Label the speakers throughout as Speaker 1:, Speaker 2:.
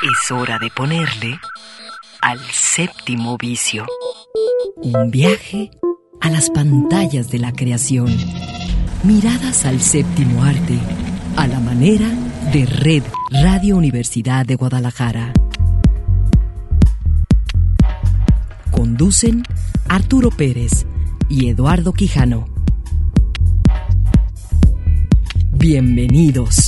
Speaker 1: Es hora de ponerle al séptimo vicio. Un viaje a las pantallas de la creación. Miradas al séptimo arte, a la manera de Red Radio Universidad de Guadalajara. Conducen Arturo Pérez y Eduardo Quijano. Bienvenidos.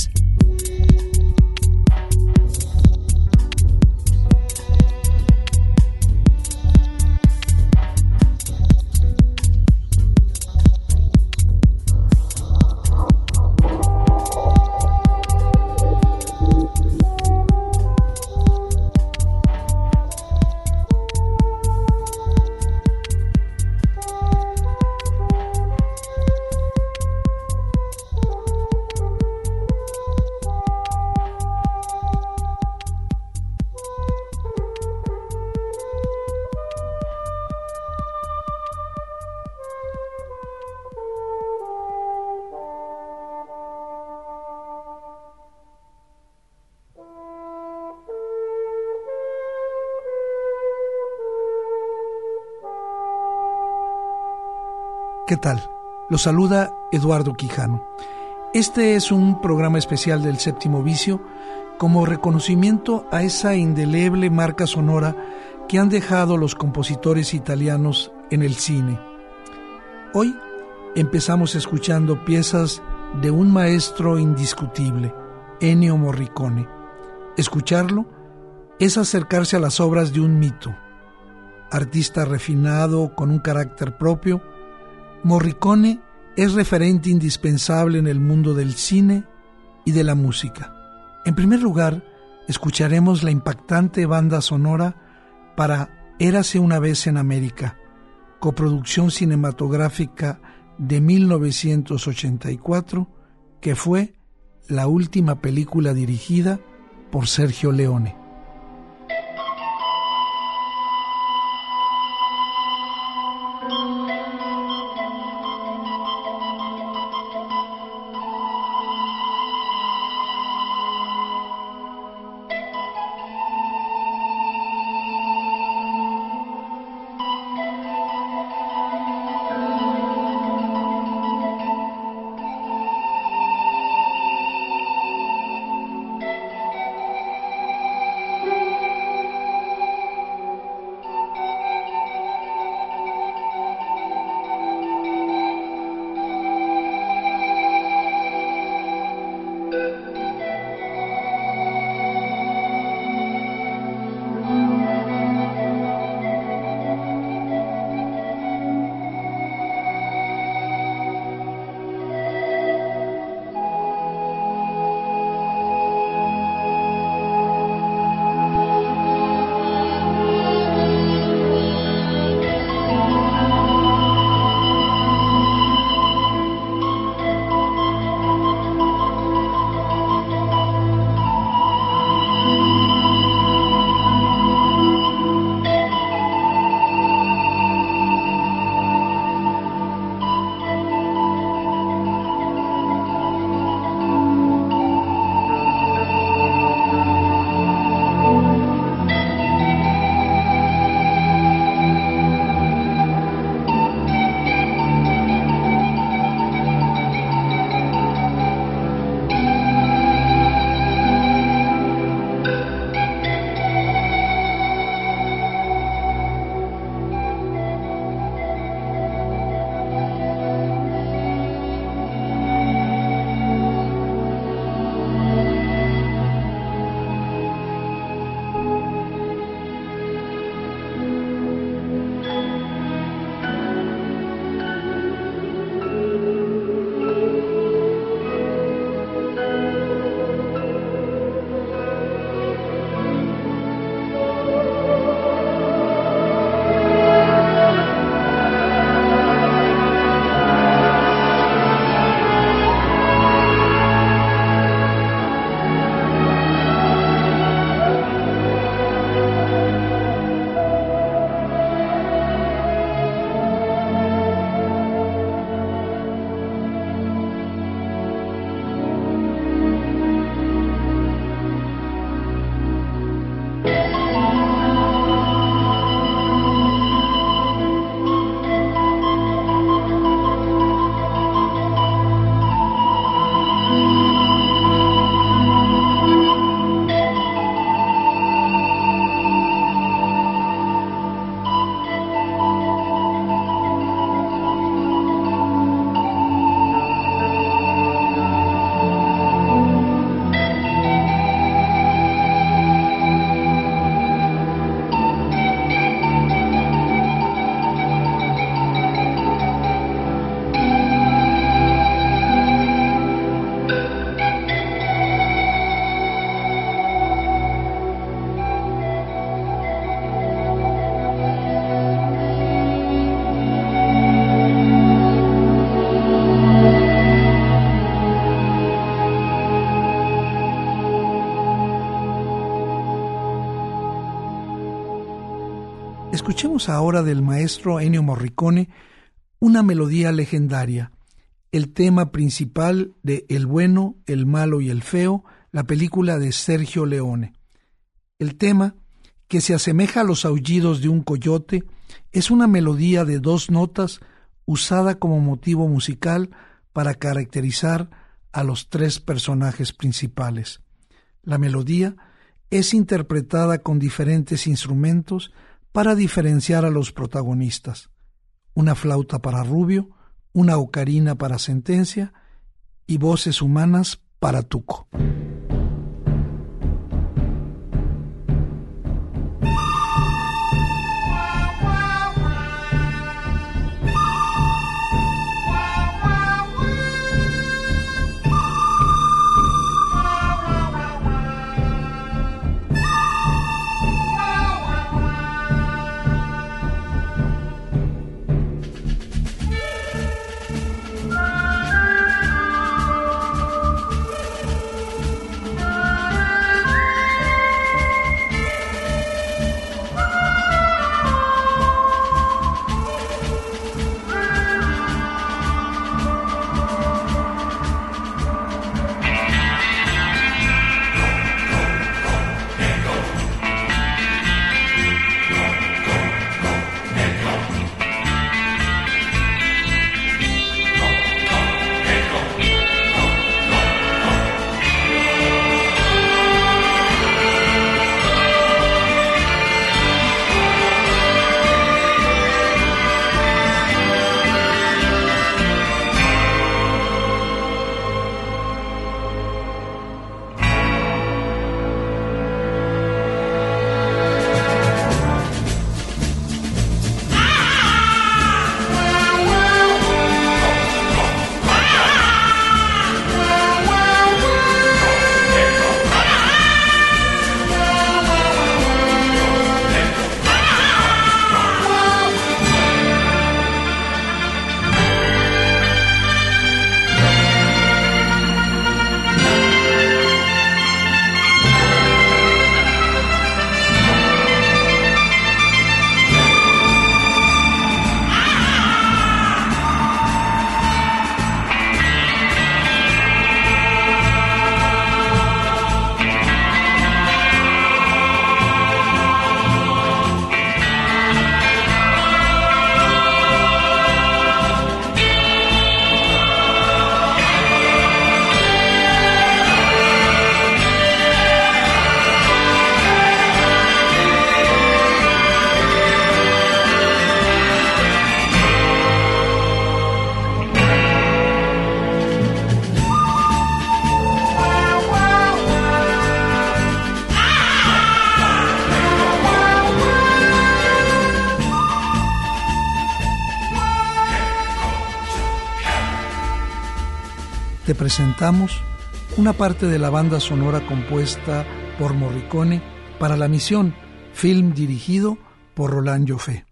Speaker 2: ¿Qué tal? Lo saluda Eduardo Quijano. Este es un programa especial del séptimo vicio como reconocimiento a esa indeleble marca sonora que han dejado los compositores italianos en el cine. Hoy empezamos escuchando piezas de un maestro indiscutible, Ennio Morricone. Escucharlo es acercarse a las obras de un mito, artista refinado con un carácter propio, Morricone es referente indispensable en el mundo del cine y de la música. En primer lugar, escucharemos la impactante banda sonora para Érase una vez en América, coproducción cinematográfica de 1984, que fue la última película dirigida por Sergio Leone. Escuchemos ahora del maestro Ennio Morricone una melodía legendaria, el tema principal de El bueno, el malo y el feo, la película de Sergio Leone. El tema, que se asemeja a los aullidos de un coyote, es una melodía de dos notas usada como motivo musical para caracterizar a los tres personajes principales. La melodía es interpretada con diferentes instrumentos para diferenciar a los protagonistas. Una flauta para Rubio, una ocarina para Sentencia y voces humanas para Tuco. Presentamos una parte de la banda sonora compuesta por Morricone para la misión, film dirigido por Roland Joffé.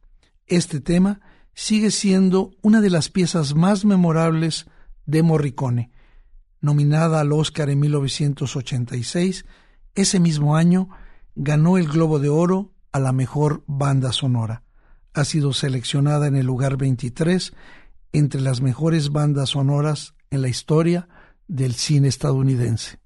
Speaker 2: Este tema sigue siendo una de las piezas más memorables de Morricone. Nominada al Oscar en 1986, ese mismo año ganó el Globo de Oro a la mejor banda sonora. Ha sido seleccionada en el lugar 23 entre las mejores bandas sonoras en la historia del cine estadounidense.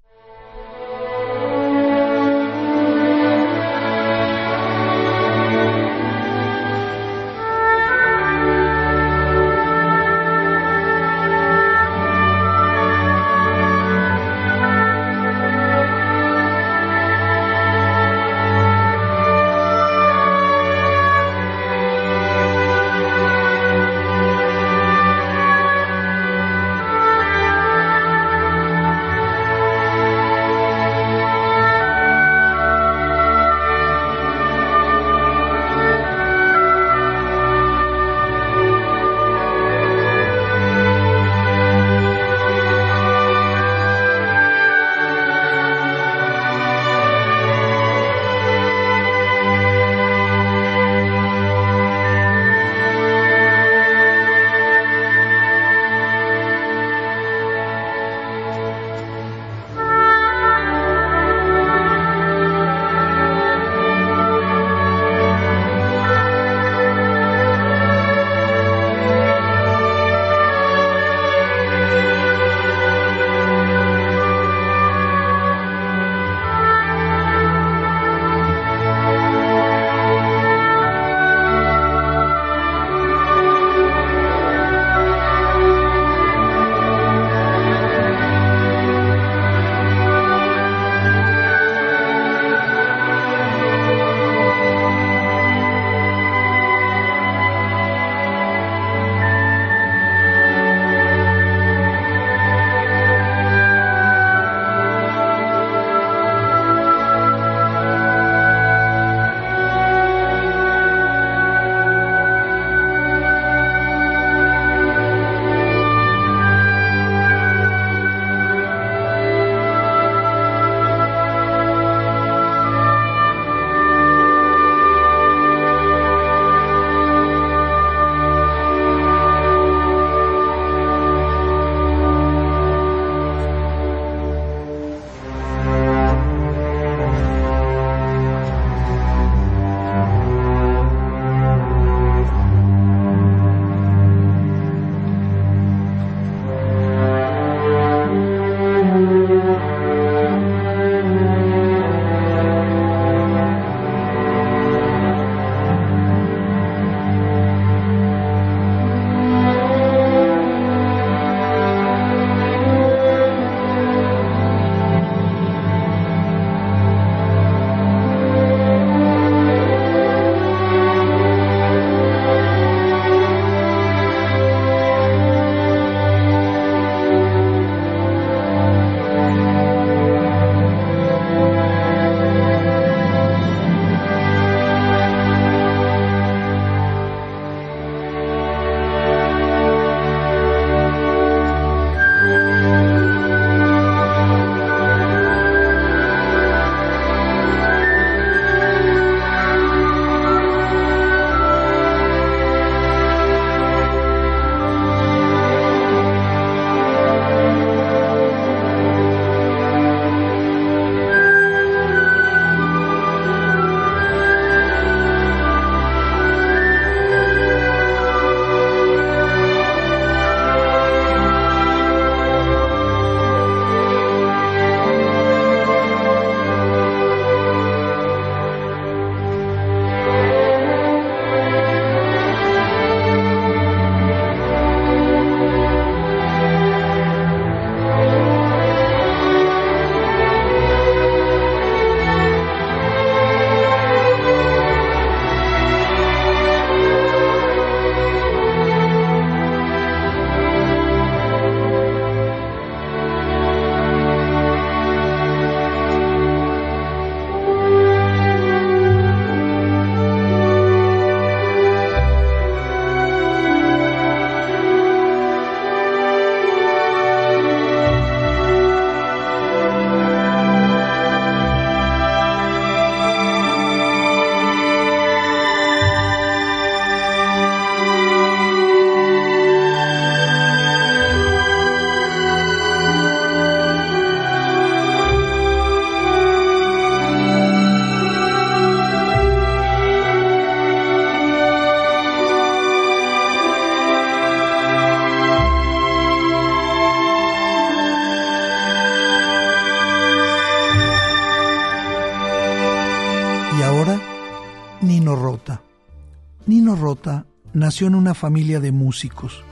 Speaker 2: Nació en una familia de músicos.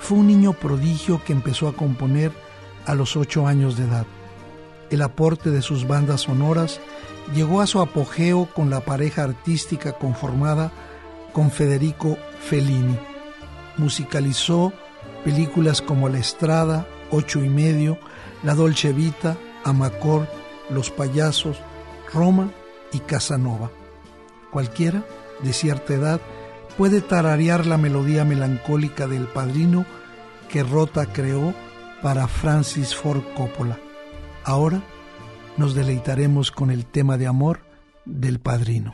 Speaker 2: Fue un niño prodigio que empezó a componer a los ocho años de edad. El aporte de sus bandas sonoras llegó a su apogeo con la pareja artística conformada con Federico Fellini. Musicalizó películas como La Estrada, Ocho y Medio, La Dolce Vita, Amacor, Los Payasos, Roma y Casanova. Cualquiera de cierta edad puede tararear la melodía melancólica del padrino que Rota creó para Francis Ford Coppola. Ahora nos deleitaremos con el tema de amor del padrino.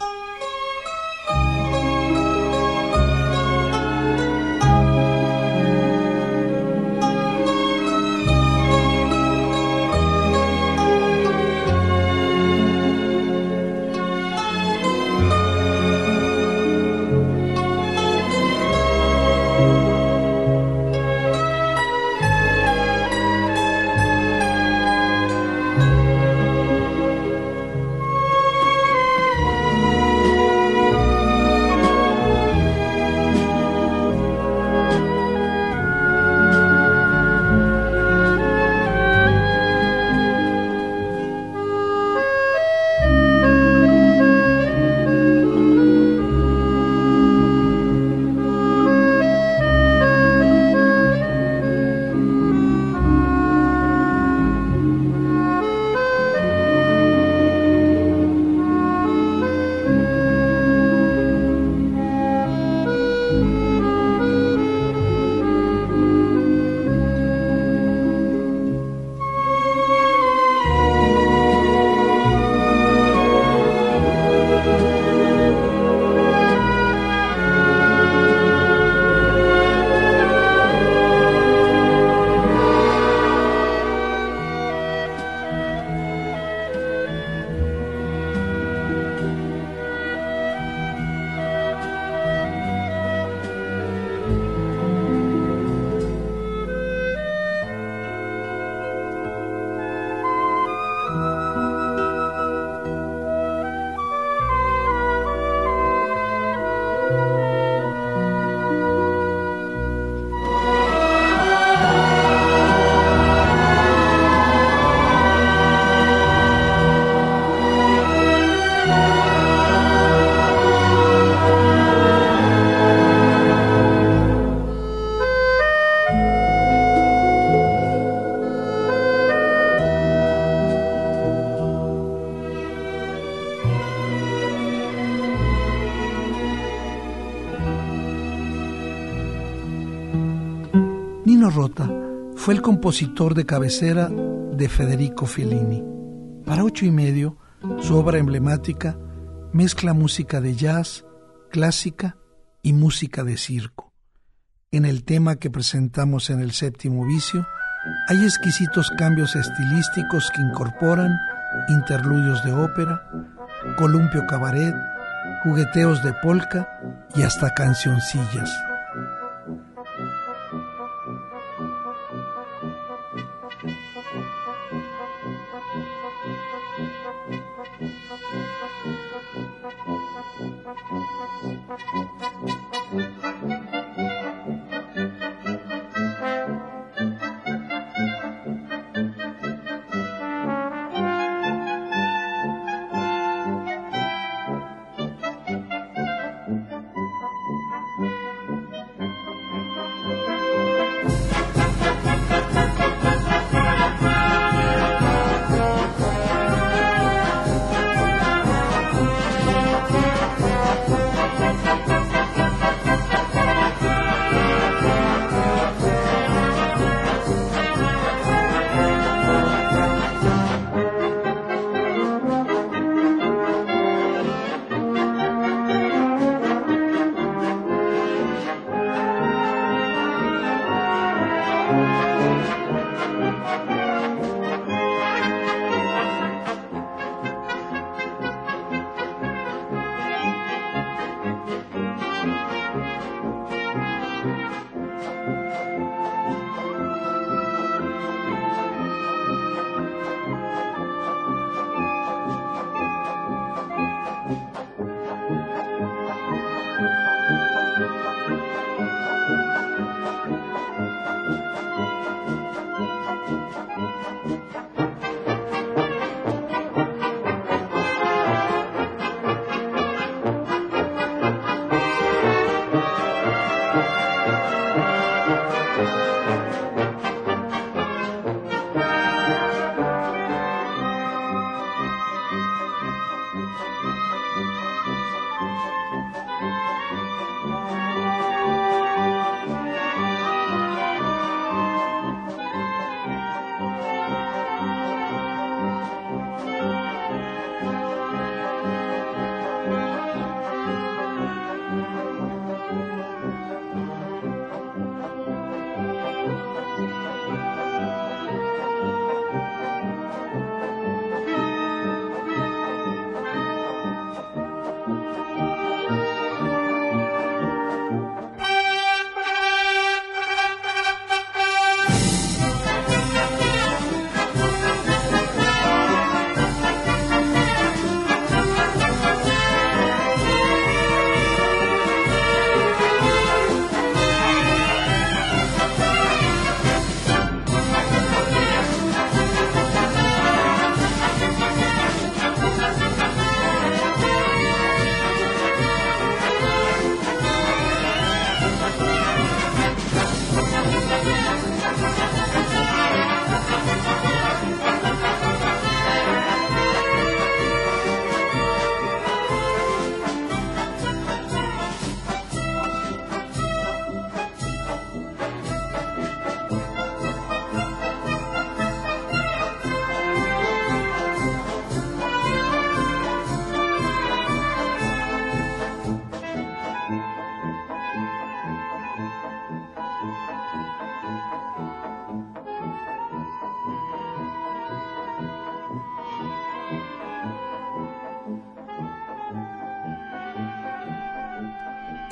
Speaker 2: Fue el compositor de cabecera de Federico Fellini. Para ocho y medio, su obra emblemática mezcla música de jazz, clásica y música de circo. En el tema que presentamos en el séptimo vicio, hay exquisitos cambios estilísticos que incorporan interludios de ópera, columpio cabaret, jugueteos de polka y hasta cancioncillas.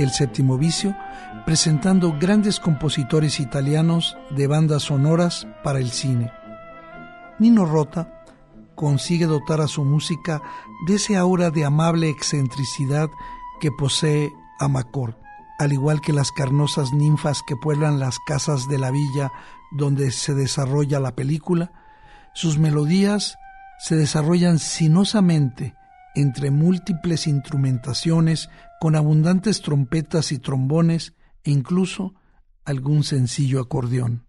Speaker 2: El Séptimo Vicio, presentando grandes compositores italianos de bandas sonoras para el cine. Nino Rota consigue dotar a su música de ese aura de amable excentricidad que posee Amacor, al igual que las carnosas ninfas que pueblan las casas de la villa donde se desarrolla la película, sus melodías se desarrollan sinosamente entre múltiples instrumentaciones con abundantes trompetas y trombones e incluso algún sencillo acordeón.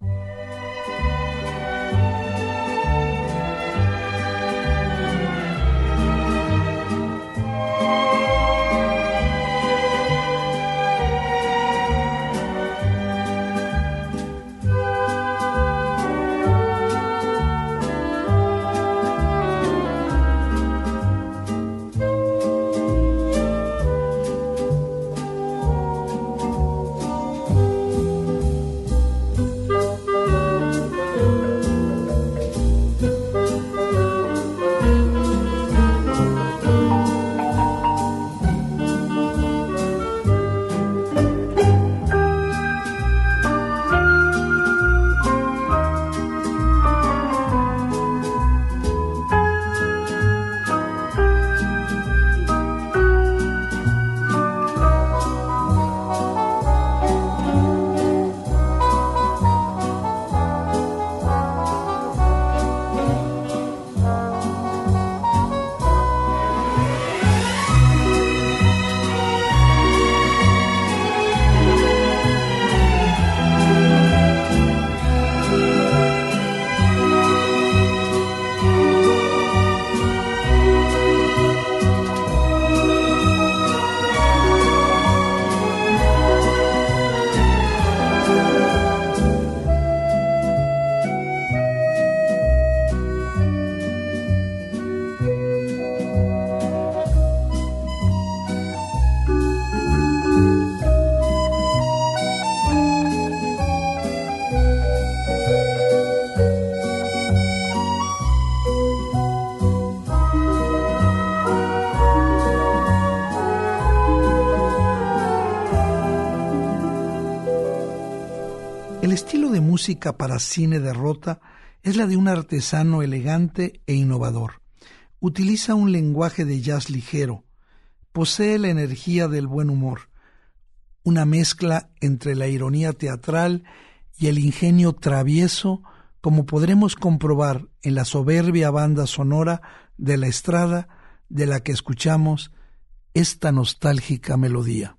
Speaker 2: Para cine de Rota es la de un artesano elegante e innovador. Utiliza un lenguaje de jazz ligero, posee la energía del buen humor, una mezcla entre la ironía teatral y el ingenio travieso, como podremos comprobar en la soberbia banda sonora de la estrada de la que escuchamos esta nostálgica melodía.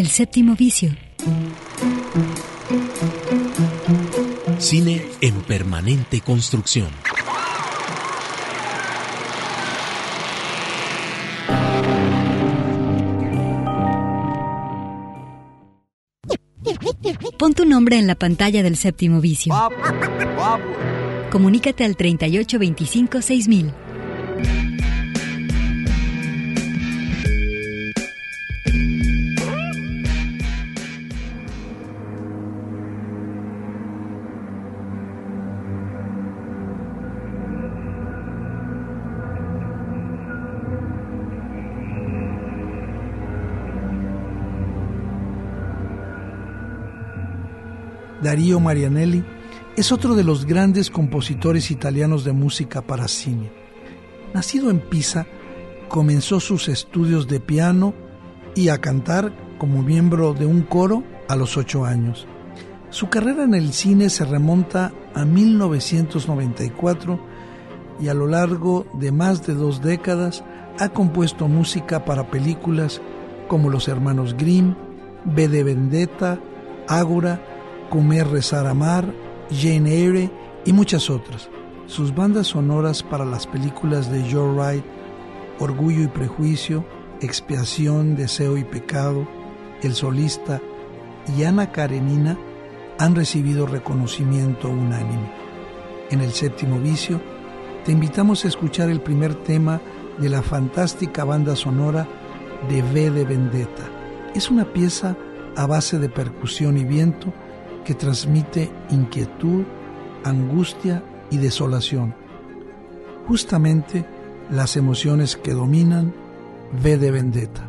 Speaker 1: El séptimo vicio.
Speaker 3: Cine en permanente construcción.
Speaker 1: Pon tu nombre en la pantalla del séptimo vicio. Comunícate al 3825 6000.
Speaker 2: Marianelli es otro de los grandes compositores italianos de música para cine. Nacido en Pisa, comenzó sus estudios de piano y a cantar como miembro de un coro a los ocho años. Su carrera en el cine se remonta a 1994 y a lo largo de más de dos décadas ha compuesto música para películas como Los Hermanos Grimm, B de Vendetta, Ágora Comer, Rezar, Amar, Jane Eyre y muchas otras. Sus bandas sonoras para las películas de Joe Wright, Orgullo y Prejuicio, Expiación, Deseo y Pecado, El Solista y Ana Karenina han recibido reconocimiento unánime. En el séptimo vicio, te invitamos a escuchar el primer tema de la fantástica banda sonora de V de Vendetta. Es una pieza a base de percusión y viento que transmite inquietud, angustia y desolación. Justamente las emociones que dominan V de Vendetta.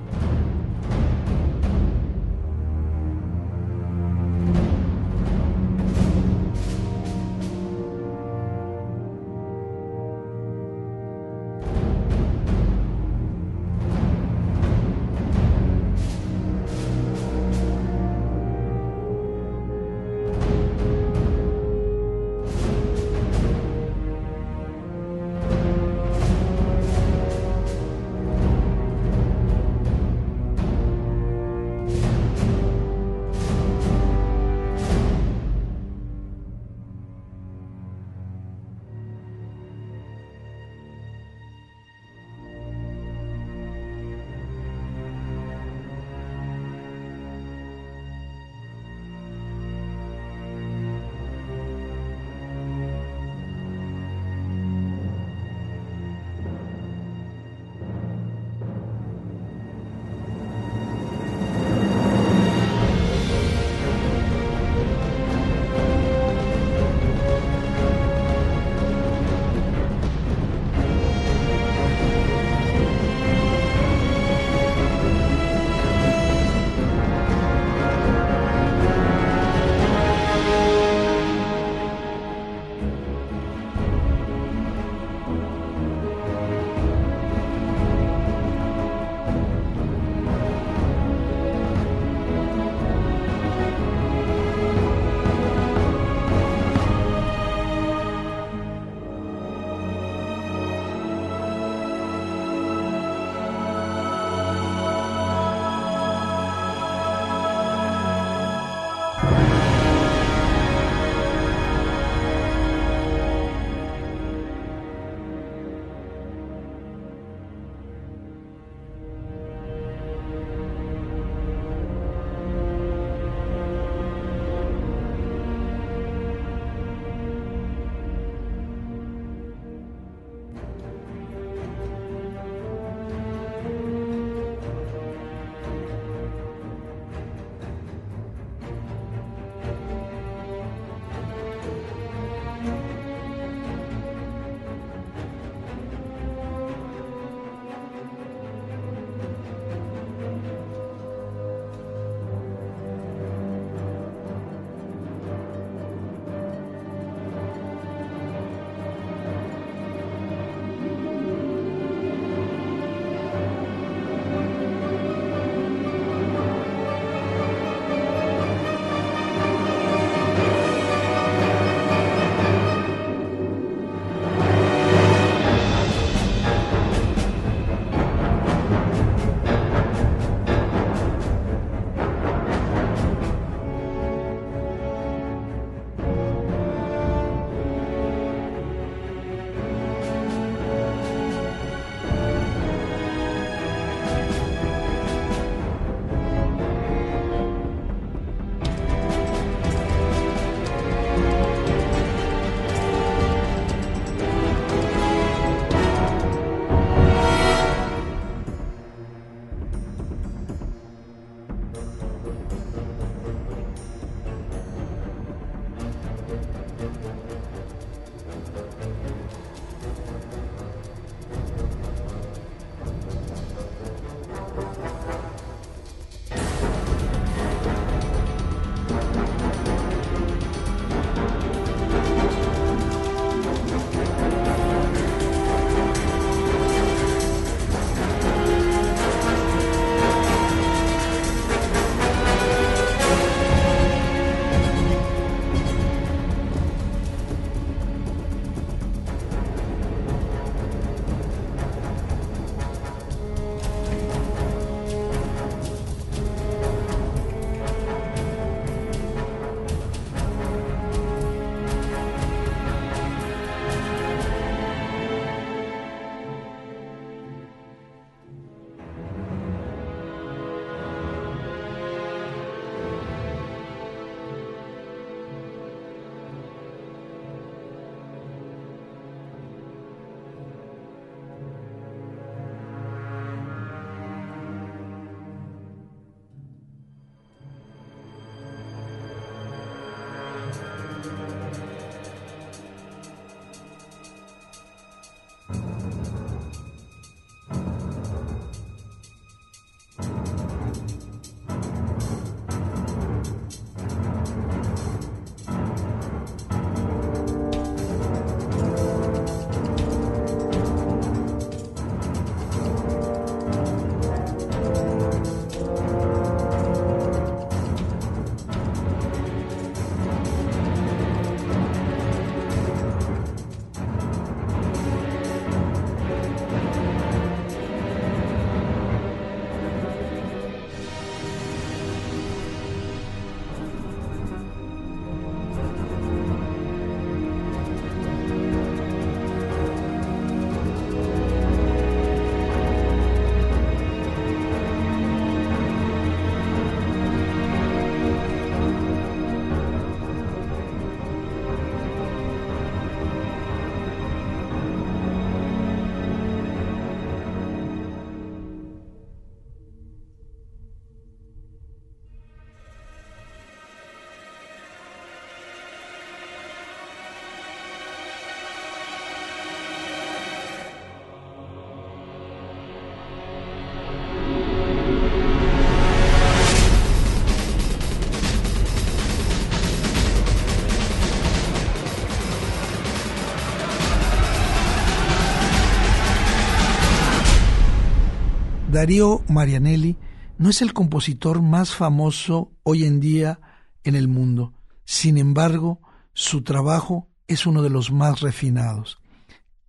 Speaker 2: Darío Marianelli no es el compositor más famoso hoy en día en el mundo. Sin embargo, su trabajo es uno de los más refinados.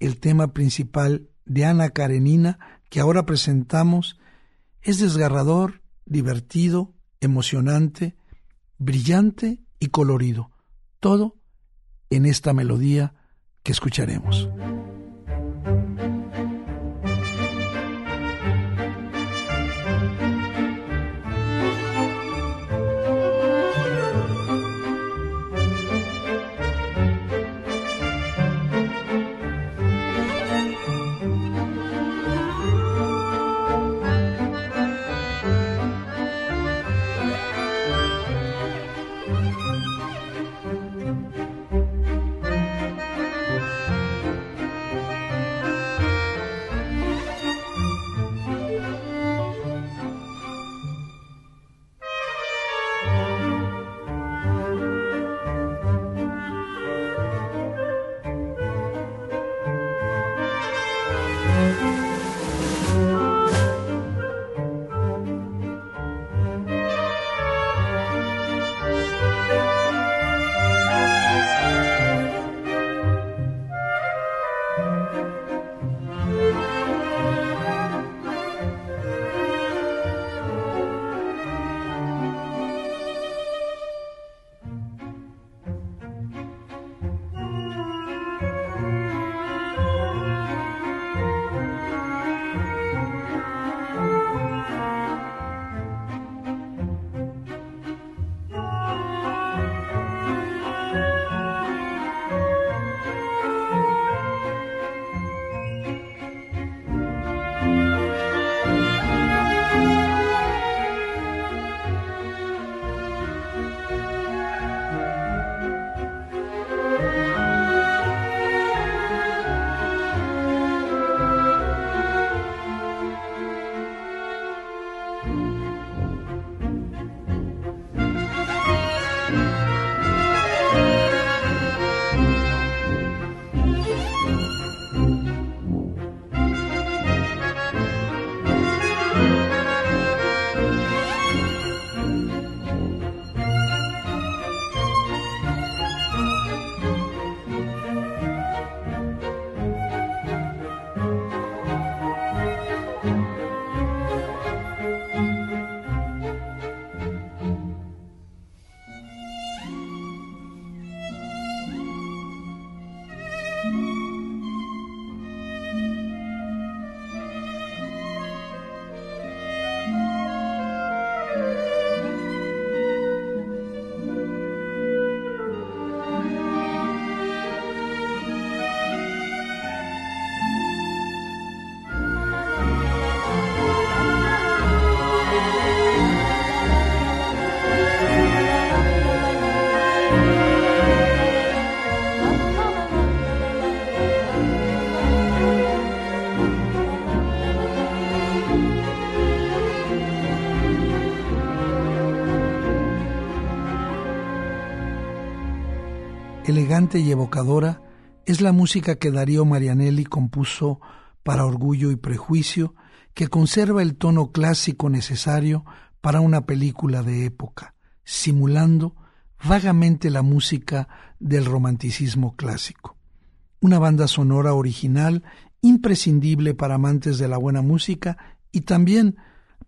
Speaker 2: El tema principal de Ana Karenina que ahora presentamos es desgarrador, divertido, emocionante, brillante y colorido. Todo en esta melodía que escucharemos. Y evocadora es la música que Darío Marianelli compuso para Orgullo y Prejuicio, que conserva el tono clásico necesario para una película de época, simulando vagamente la música del romanticismo clásico. Una banda sonora original imprescindible para amantes de la buena música y también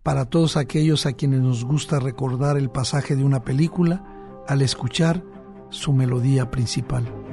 Speaker 2: para todos aquellos a quienes nos gusta recordar el pasaje de una película al escuchar su melodía principal.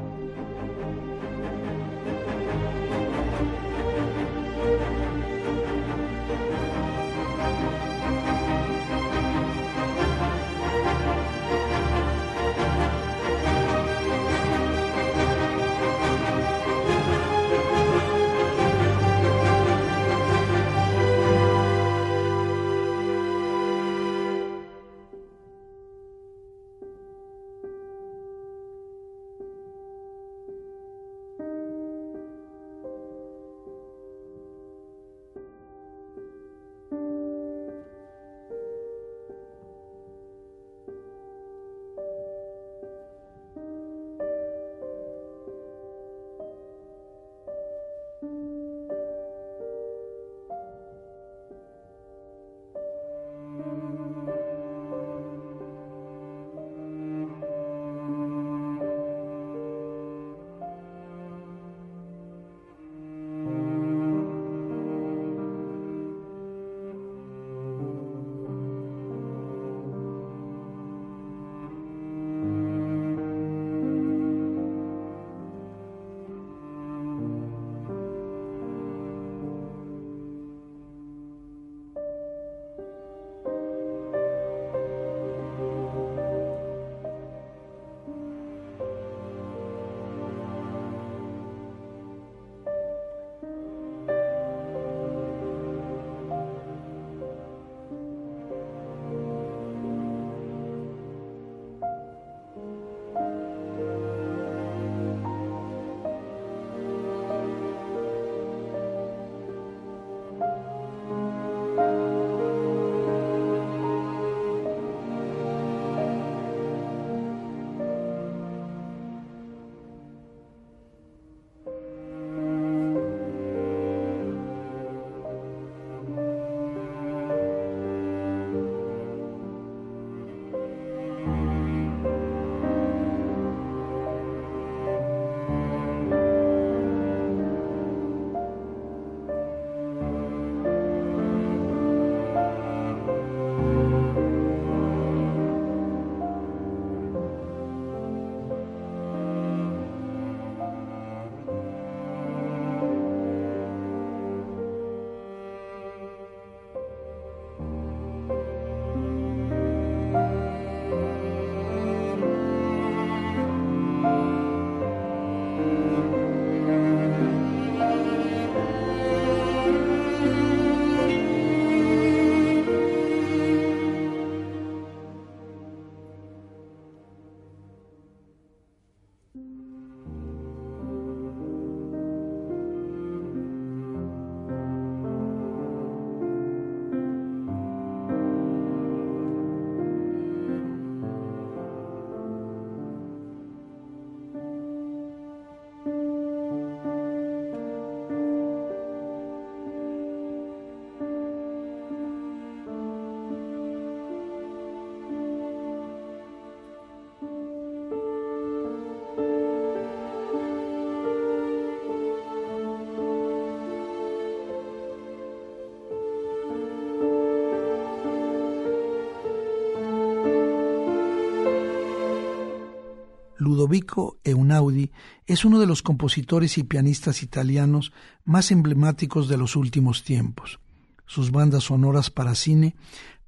Speaker 2: Ludovico Einaudi es uno de los compositores y pianistas italianos más emblemáticos de los últimos tiempos. Sus bandas sonoras para cine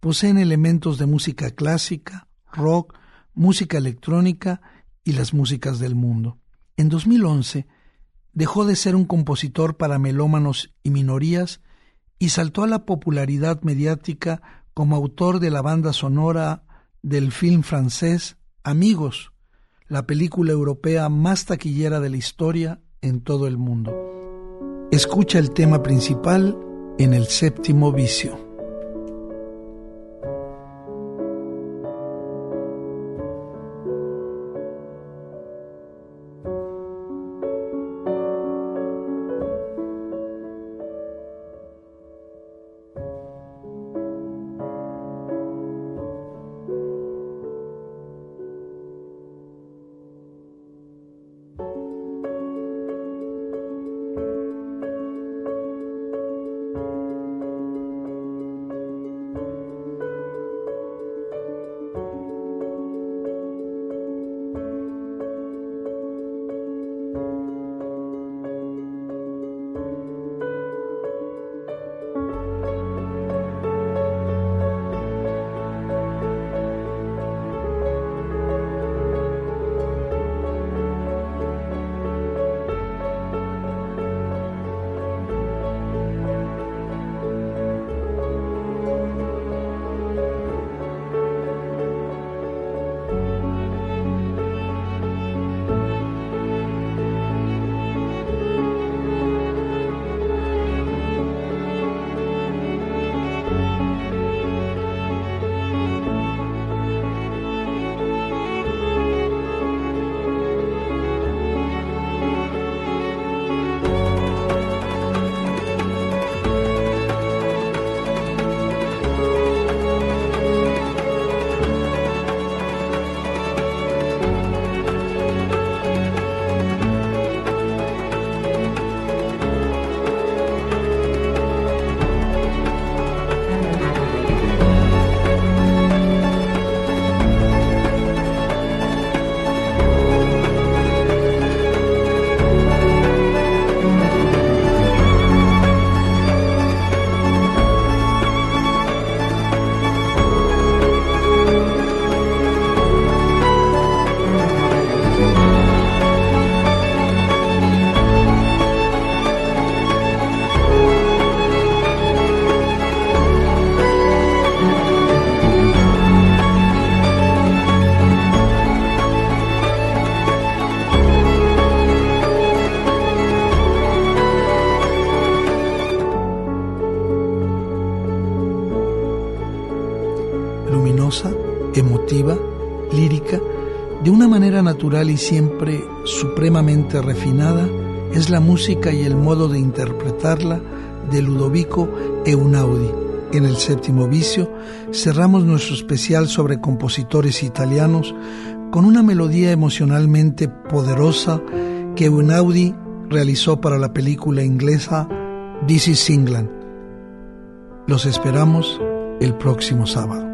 Speaker 2: poseen elementos de música clásica, rock, música electrónica y las músicas del mundo. En 2011 dejó de ser un compositor para melómanos y minorías y saltó a la popularidad mediática como autor de la banda sonora del film francés Amigos, la película europea más taquillera de la historia en todo el mundo. Escucha el tema principal en el séptimo vicio. Natural y siempre supremamente refinada es la música y el modo de interpretarla de Ludovico Eunaudi. En el séptimo vicio cerramos nuestro especial sobre compositores italianos con una melodía emocionalmente poderosa que Eunaudi realizó para la película inglesa This is England. Los esperamos el próximo sábado.